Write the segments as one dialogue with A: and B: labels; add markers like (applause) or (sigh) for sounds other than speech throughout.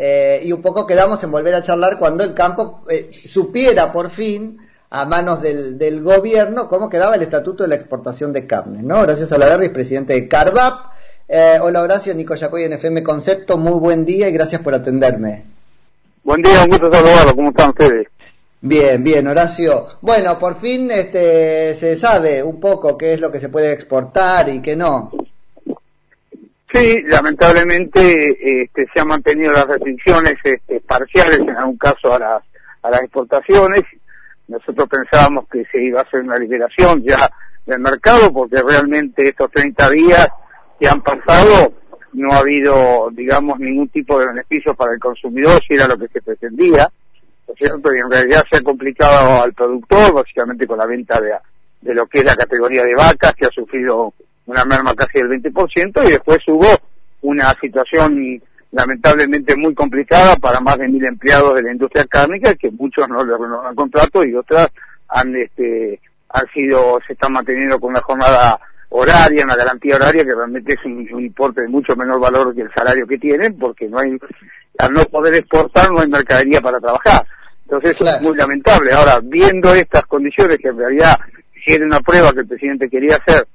A: eh, y un poco quedamos en volver a charlar cuando el campo eh, supiera por fin a manos del, del, gobierno cómo quedaba el estatuto de la exportación de carne, ¿no? Gracias a la es presidente de Carvap. Eh, hola Horacio, Nico Yacoy en FM Concepto, muy buen día y gracias por atenderme.
B: Buen día, un gusto saludarlo, ¿cómo están ustedes?
A: Bien, bien, Horacio. Bueno, por fin este, se sabe un poco qué es lo que se puede exportar y qué no.
B: Sí, lamentablemente este, se han mantenido las restricciones este, parciales en algún caso a las, a las exportaciones. Nosotros pensábamos que se iba a hacer una liberación ya del mercado porque realmente estos 30 días que han pasado no ha habido, digamos, ningún tipo de beneficio para el consumidor si era lo que se pretendía. ¿no es cierto? Y en realidad se ha complicado al productor, básicamente con la venta de, de lo que es la categoría de vacas, que ha sufrido una merma casi del 20%, y después hubo una situación lamentablemente muy complicada para más de mil empleados de la industria cárnica, que muchos no le renovan contrato y otras han, este, han sido, se están manteniendo con una jornada horaria, una garantía horaria que realmente es un, importe de mucho menor valor que el salario que tienen, porque no hay, al no poder exportar no hay mercadería para trabajar. Entonces es muy lamentable. Ahora, viendo estas condiciones que en realidad si era una prueba que el presidente quería hacer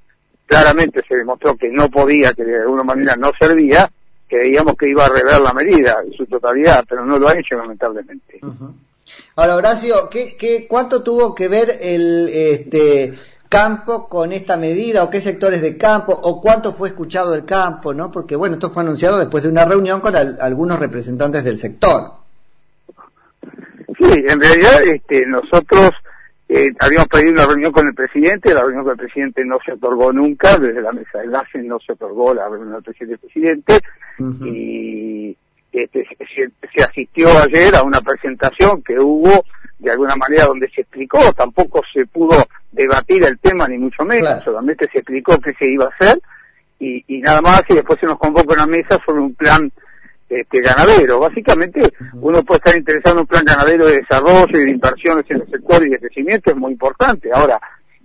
B: claramente se demostró que no podía, que de alguna manera no servía, creíamos que iba a rever la medida en su totalidad, pero no lo ha hecho lamentablemente.
A: Ahora, Horacio, ¿qué, qué, ¿cuánto tuvo que ver el este, campo con esta medida o qué sectores de campo o cuánto fue escuchado el campo? ¿no? Porque bueno, esto fue anunciado después de una reunión con algunos representantes del sector.
B: Sí, en realidad este, nosotros eh, habíamos pedido una reunión con el presidente, la reunión con el presidente no se otorgó nunca, desde la mesa de enlace no se otorgó la reunión del presidente presidente, y este, se, asistió ayer a una presentación que hubo de alguna manera donde se explicó, tampoco se pudo debatir el tema ni mucho menos, solamente se explicó qué se iba a hacer. Y, y nada más y después se nos convocó una mesa sobre un plan este, ganadero. Básicamente, uno puede estar interesado en un plan ganadero de desarrollo y de inversiones en el sector y de crecimiento, es muy importante. Ahora,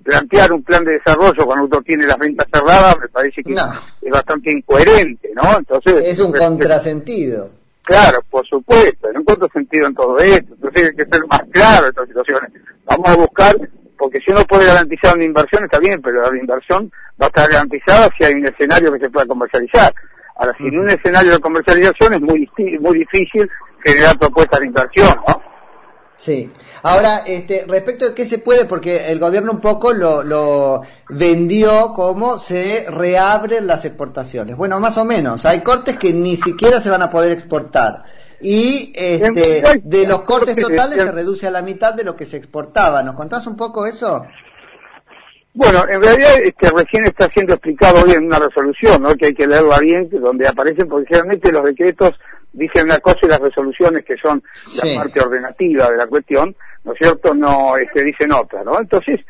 B: plantear un plan de desarrollo cuando uno tiene las ventas cerradas me parece que es bastante incoherente, ¿no?
A: Entonces es un contrasentido.
B: Claro, por supuesto, no encuentro sentido en todo esto, entonces hay que ser más claro en estas situaciones. Vamos a buscar, porque si uno puede garantizar una inversión está bien, pero la inversión va a estar garantizada si hay un escenario que se pueda comercializar. Ahora, si en un escenario de comercialización es muy, muy difícil generar propuestas de inversión, ¿no?
A: Sí. Ahora, este, respecto de qué se puede, porque el gobierno un poco lo, lo vendió como se reabren las exportaciones. Bueno, más o menos. Hay cortes que ni siquiera se van a poder exportar. Y este, de los cortes (laughs) totales se reduce a la mitad de lo que se exportaba. ¿Nos contás un poco eso?
B: Bueno, en realidad este, recién está siendo explicado hoy en una resolución, ¿no? que hay que leerla bien, donde aparecen, porque generalmente los decretos dicen una cosa y las resoluciones, que son la parte ordenativa de la cuestión, ¿no es cierto?, no este, dicen otra, ¿no? Entonces,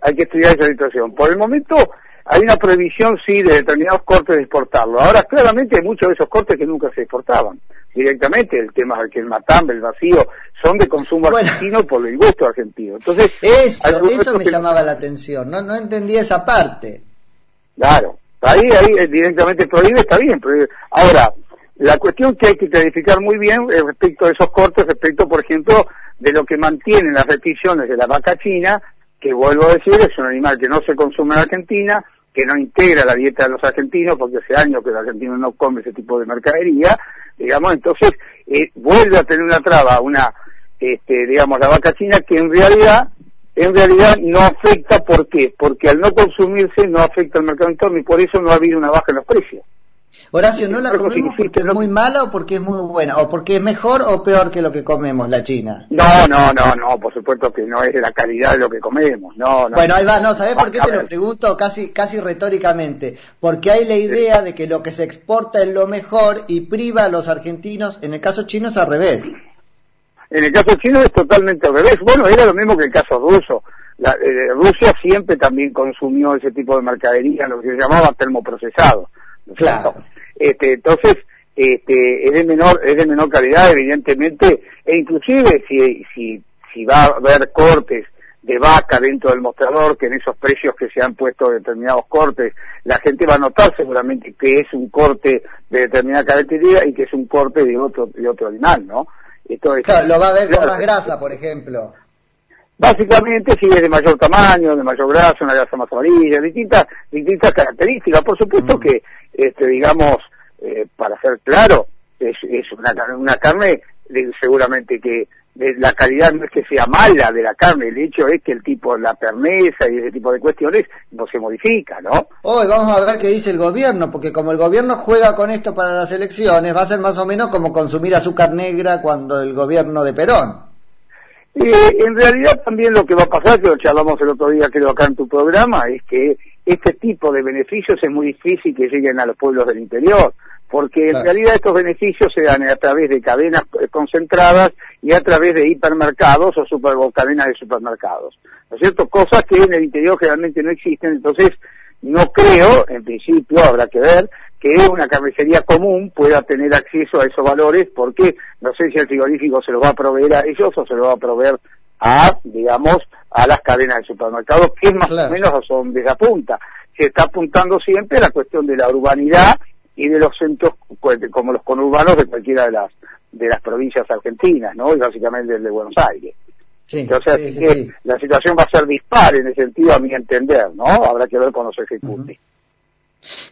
B: hay que estudiar esa situación. Por el momento, hay una prohibición, sí, de determinados cortes de exportarlo. Ahora, claramente hay muchos de esos cortes que nunca se exportaban directamente. El tema del que el matambre, el vacío, son de consumo argentino por el gusto argentino. Entonces,
A: eso, eso me llamaba la atención. No, no entendía esa parte.
B: Claro. Ahí, ahí directamente prohíbe, está bien. Ahora, la cuestión que hay que clarificar muy bien respecto a esos cortes, respecto, por ejemplo, de lo que mantienen las restricciones de la vaca china, que vuelvo a decir, es un animal que no se consume en Argentina, que no integra la dieta de los argentinos, porque hace años que los argentinos no comen ese tipo de mercadería, digamos, entonces eh, vuelve a tener una traba, una, este, digamos, la vaca china que en realidad, en realidad no afecta, ¿por qué? Porque al no consumirse no afecta al mercado interno y por eso no ha habido una baja en los precios.
A: Horacio, ¿no la comemos porque es muy mala o porque es muy buena? ¿O porque es mejor o peor que lo que comemos, la China?
B: No, no, no, no, por supuesto que no es de la calidad de lo que comemos, no, no.
A: Bueno, ahí va, no, ¿sabés por qué te lo pregunto casi, casi retóricamente? Porque hay la idea de que lo que se exporta es lo mejor y priva a los argentinos, en el caso chino es al revés.
B: En el caso chino es totalmente al revés. Bueno, era lo mismo que el caso ruso. La, eh, Rusia siempre también consumió ese tipo de mercadería, lo que se llamaba termoprocesado Claro. Este, entonces, este, es de menor, es de menor calidad, evidentemente, e inclusive si, si, si va a haber cortes de vaca dentro del mostrador, que en esos precios que se han puesto determinados cortes, la gente va a notar seguramente que es un corte de determinada característica y que es un corte de otro, de otro animal, ¿no?
A: Esto claro, lo va a ver con más grasa, por ejemplo.
B: Básicamente si es de mayor tamaño, de mayor grasa, una grasa más amarilla, distintas, distintas características. Por supuesto mm. que, este, digamos, eh, para ser claro, es, es una, una carne seguramente que la calidad no es que sea mala de la carne, el hecho es que el tipo, la perneza y ese tipo de cuestiones no se modifica, ¿no?
A: Hoy vamos a ver qué dice el gobierno, porque como el gobierno juega con esto para las elecciones, va a ser más o menos como consumir azúcar negra cuando el gobierno de Perón.
B: Eh, en realidad también lo que va a pasar, que lo charlamos el otro día creo acá en tu programa, es que este tipo de beneficios es muy difícil que lleguen a los pueblos del interior, porque en realidad estos beneficios se dan a través de cadenas eh, concentradas y a través de hipermercados o, super, cadenas de supermercados, ¿no es cierto? Cosas que en el interior generalmente no existen, entonces no creo, en principio habrá que ver, que una carnicería común pueda tener acceso a esos valores porque no sé si el frigorífico se lo va a proveer a ellos o se lo va a proveer a, digamos, a las cadenas de supermercados, que más o menos a donde se apunta. Se está apuntando siempre a la cuestión de la urbanidad y de los centros pues, como los conurbanos de cualquiera de las de las provincias argentinas, ¿no? Y básicamente el de Buenos Aires. Entonces, así que la situación va a ser dispar en ese sentido, a mi entender, ¿no? Habrá que ver cuando se ejecute.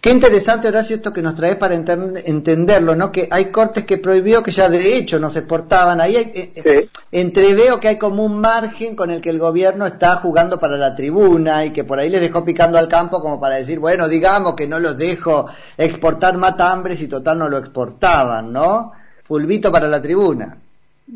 A: Qué interesante, Horacio, esto que nos trae para entenderlo, ¿no? Que hay cortes que prohibió que ya de hecho no se exportaban. Ahí eh, eh, entreveo que hay como un margen con el que el gobierno está jugando para la tribuna y que por ahí les dejó picando al campo como para decir, bueno, digamos que no los dejo exportar matambres y total no lo exportaban, ¿no? Fulvito para la tribuna.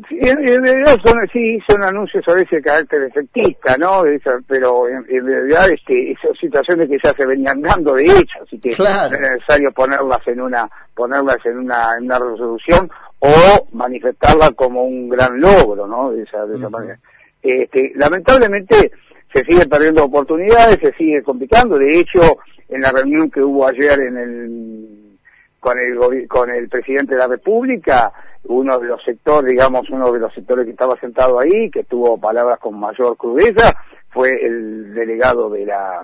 B: En, realidad son, sí, son anuncios a veces de carácter efectista, ¿no? pero en, realidad este, esas situaciones que ya se venían dando de hecho, así que no es necesario ponerlas en una, ponerlas en una, en una resolución o manifestarla como un gran logro, ¿no? De esa, de esa manera. Este, lamentablemente se sigue perdiendo oportunidades, se sigue complicando, de hecho, en la reunión que hubo ayer en el con el con el presidente de la República, uno de los sectores, digamos, uno de los sectores que estaba sentado ahí, que tuvo palabras con mayor crudeza, fue el delegado de la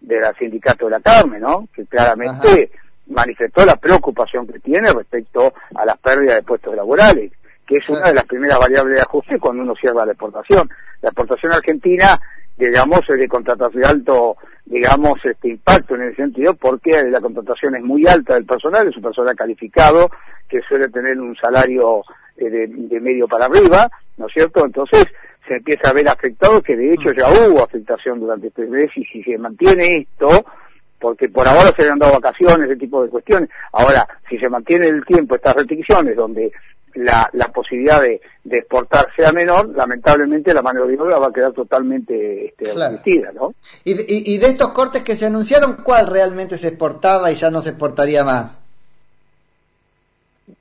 B: de la sindicato de la carne, ¿no? Que claramente manifestó la preocupación que tiene respecto a las pérdidas de puestos laborales, que es una de las primeras variables de ajuste cuando uno cierra la exportación. La exportación argentina, digamos, es de contratación de alto digamos, este impacto en el sentido porque la contratación es muy alta del personal, es un personal calificado que suele tener un salario eh, de, medio para arriba, ¿no es cierto? Entonces se empieza a ver afectado, que de hecho ya hubo afectación durante este mes y si se mantiene esto, porque por ahora se le han dado vacaciones, ese tipo de cuestiones, ahora si se mantiene el tiempo estas restricciones donde la, la posibilidad de, de, exportar sea menor, lamentablemente la mano de obra va a quedar totalmente este, ¿no?
A: Y, y, de estos cortes que se anunciaron, ¿cuál realmente se exportaba y ya no se exportaría más?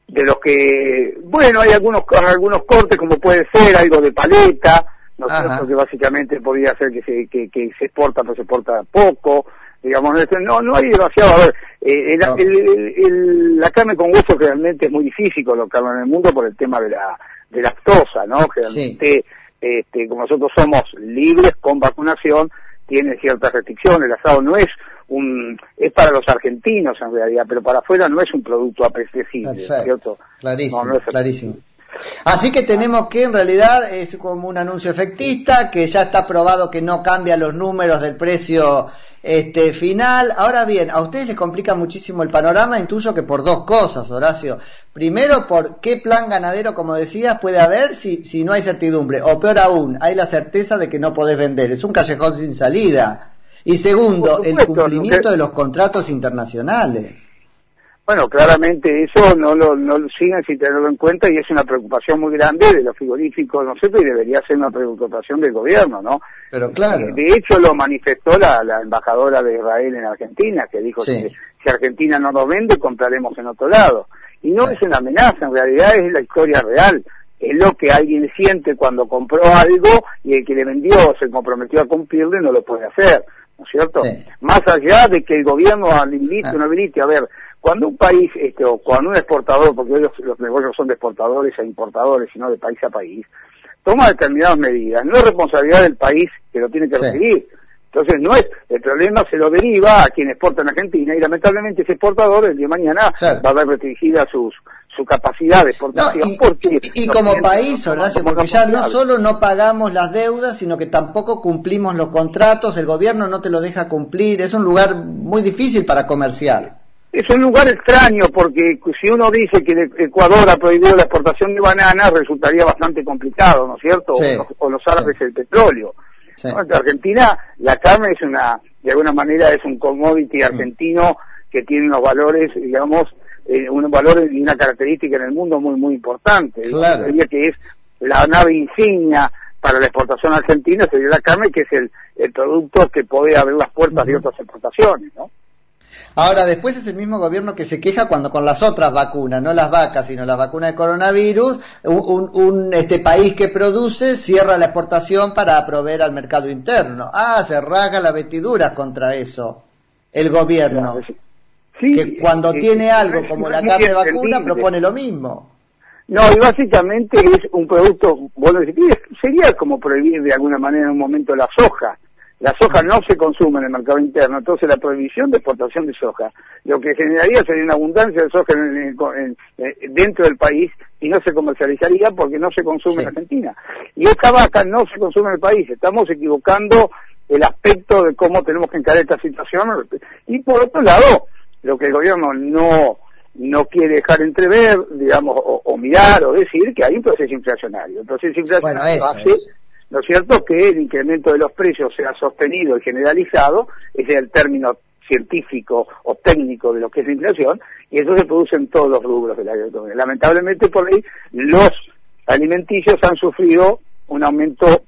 B: De los que, bueno, hay algunos algunos cortes como puede ser algo de paleta, ¿no sé, que básicamente podría ser que se, que, que se exporta, pero se exporta poco, digamos, no, no hay demasiado, a ver, eh, la carne con hueso realmente es muy difícil colocarlo en el mundo por el tema de la, de lactosa, ¿no? Generalmente, este, como nosotros somos libres con vacunación, tiene ciertas restricciones, el asado no es un, es para los argentinos en realidad, pero para afuera no es un producto apreciable, ¿cierto?
A: Clarísimo, clarísimo. Así que tenemos que en realidad es como un anuncio efectista que ya está probado que no cambia los números del precio este final. Ahora bien, a ustedes les complica muchísimo el panorama, intuyo que por dos cosas, Horacio. Primero, por qué plan ganadero, como decías, puede haber si, si no hay certidumbre. O peor aún, hay la certeza de que no podés vender. Es un callejón sin salida. Y segundo, el cumplimiento de los contratos internacionales.
B: Bueno, claramente eso no lo, no lo siguen sin tenerlo en cuenta y es una preocupación muy grande de los frigoríficos nosotros y debería ser una preocupación del gobierno, ¿no?
A: Pero claro.
B: De hecho lo manifestó la, la, embajadora de Israel en Argentina, que dijo que si Argentina no nos vende, compraremos en otro lado. Y no es una amenaza, en realidad es la historia real. Es lo que alguien siente cuando compró algo y el que le vendió se comprometió a cumplirle no lo puede hacer. ¿no es cierto? Más allá de que el gobierno habilite o no habilite, a ver, Cuando un país, este, o cuando un exportador, porque hoy los, negocios son de exportadores a importadores, sino de país a país, toma determinadas medidas, no es responsabilidad del país que lo tiene que recibir. Entonces no es, el problema se lo deriva a quien exporta en Argentina y lamentablemente ese exportador el día de mañana va a ver restringida sus su capacidad de exportación.
A: y, como país, Horacio, porque ya no solo no pagamos las deudas, sino que tampoco cumplimos los contratos, el gobierno no te lo deja cumplir, es un lugar muy difícil para comerciar.
B: Es un lugar extraño porque si uno dice que Ecuador ha prohibido la exportación de bananas, resultaría bastante complicado, ¿no es cierto? o, los árabes el petróleo. En Argentina la carne es una, de alguna manera es un commodity argentino que tiene unos valores, digamos, eh, un valor y una característica en el mundo muy, muy importante. Claro. que es la nave insignia para la exportación argentina sería la carne, que es el, el producto que puede abrir las puertas de otras exportaciones, ¿no?
A: Ahora, después es el mismo gobierno que se queja cuando con las otras vacunas, no las vacas, sino la vacuna de coronavirus, un, un, este país que produce cierra la exportación para proveer al mercado interno. Ah, se rasga la vestidura contra eso, el gobierno que cuando tiene algo como la carne de vacuna propone lo mismo.
B: No, y básicamente es un producto, bueno, sería como prohibir de alguna manera en un momento la soja. La soja no se consume en el mercado interno, entonces la prohibición de exportación de soja, lo que generaría sería una abundancia de soja dentro del país y no se comercializaría porque no se consume en Argentina. Y esta vaca no se consume en el país, estamos equivocando el aspecto de cómo tenemos que encarar esta situación. Y por otro lado, lo que el gobierno no no quiere dejar entrever, digamos, o, mirar o decir que hay un proceso inflacionario. El proceso inflacionario hace, ¿no es cierto?, que el incremento de los precios sea sostenido y generalizado, ese es el término científico o técnico de lo que es la inflación, y eso se produce en todos los rubros de la economía. Lamentablemente por ahí los alimenticios han sufrido un aumento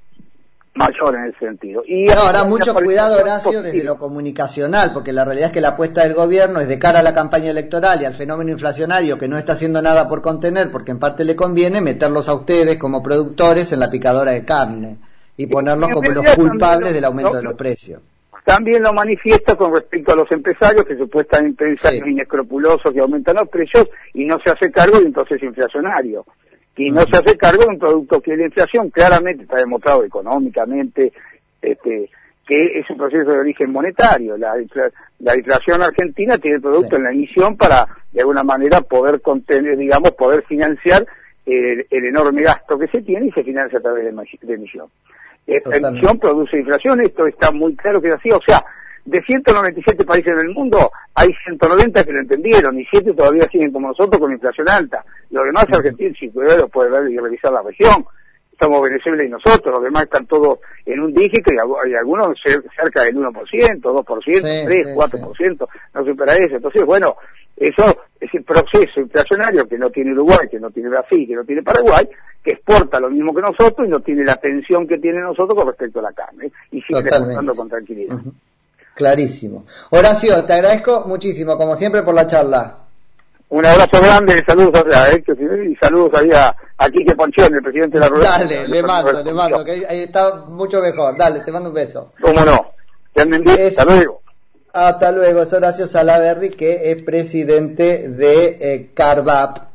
B: mayor en ese sentido.
A: Y ahora mucho cuidado, Horacio, desde lo comunicacional, porque la realidad es que la apuesta del gobierno es de cara a la campaña electoral y al fenómeno inflacionario que no está haciendo nada por contener, porque en parte le conviene meterlos a ustedes como productores en la picadora de carne y ponerlos como los culpables del aumento de los precios.
B: También lo manifiesta con respecto a los empresarios que supuestamente son inescrupulosos que aumentan los precios y no se hace cargo de un proceso inflacionario y no se hace cargo de un producto que la inflación. Claramente está demostrado económicamente este, que es un proceso de origen monetario. La, la inflación argentina tiene producto en la emisión para, de alguna manera, poder contener, digamos, poder financiar el, enorme gasto que se tiene y se financia a través de, emisión. Esta emisión produce inflación, esto está muy claro que es así, o sea, de 197 países en el mundo, hay 190 que lo entendieron y 7 todavía siguen como nosotros con inflación alta. Los demás, Argentina, si puede, puede ver y revisar la región. Estamos Venezuela y nosotros, los demás están todos en un dígito y, algunos cerca del 1%, 2%, 3, 4%, no supera eso. Entonces, bueno, eso es el proceso inflacionario que no tiene Uruguay, que no tiene Brasil, que no tiene Paraguay, que exporta lo mismo que nosotros y no tiene la tensión que tiene nosotros con respecto a la carne y sigue exportando con tranquilidad.
A: Clarísimo. Horacio, te agradezco muchísimo, como siempre, por la charla.
B: Un abrazo grande, saludos a Héctor y saludos ahí a, a Quique Ponchón, el presidente de la
A: Rueda. Dale, le mando, le mando, que ahí, está mucho mejor. Dale, te mando un beso.
B: ¿Cómo no? hasta luego.
A: Hasta luego, es Horacio Salaverri, que es presidente de eh, Carvap.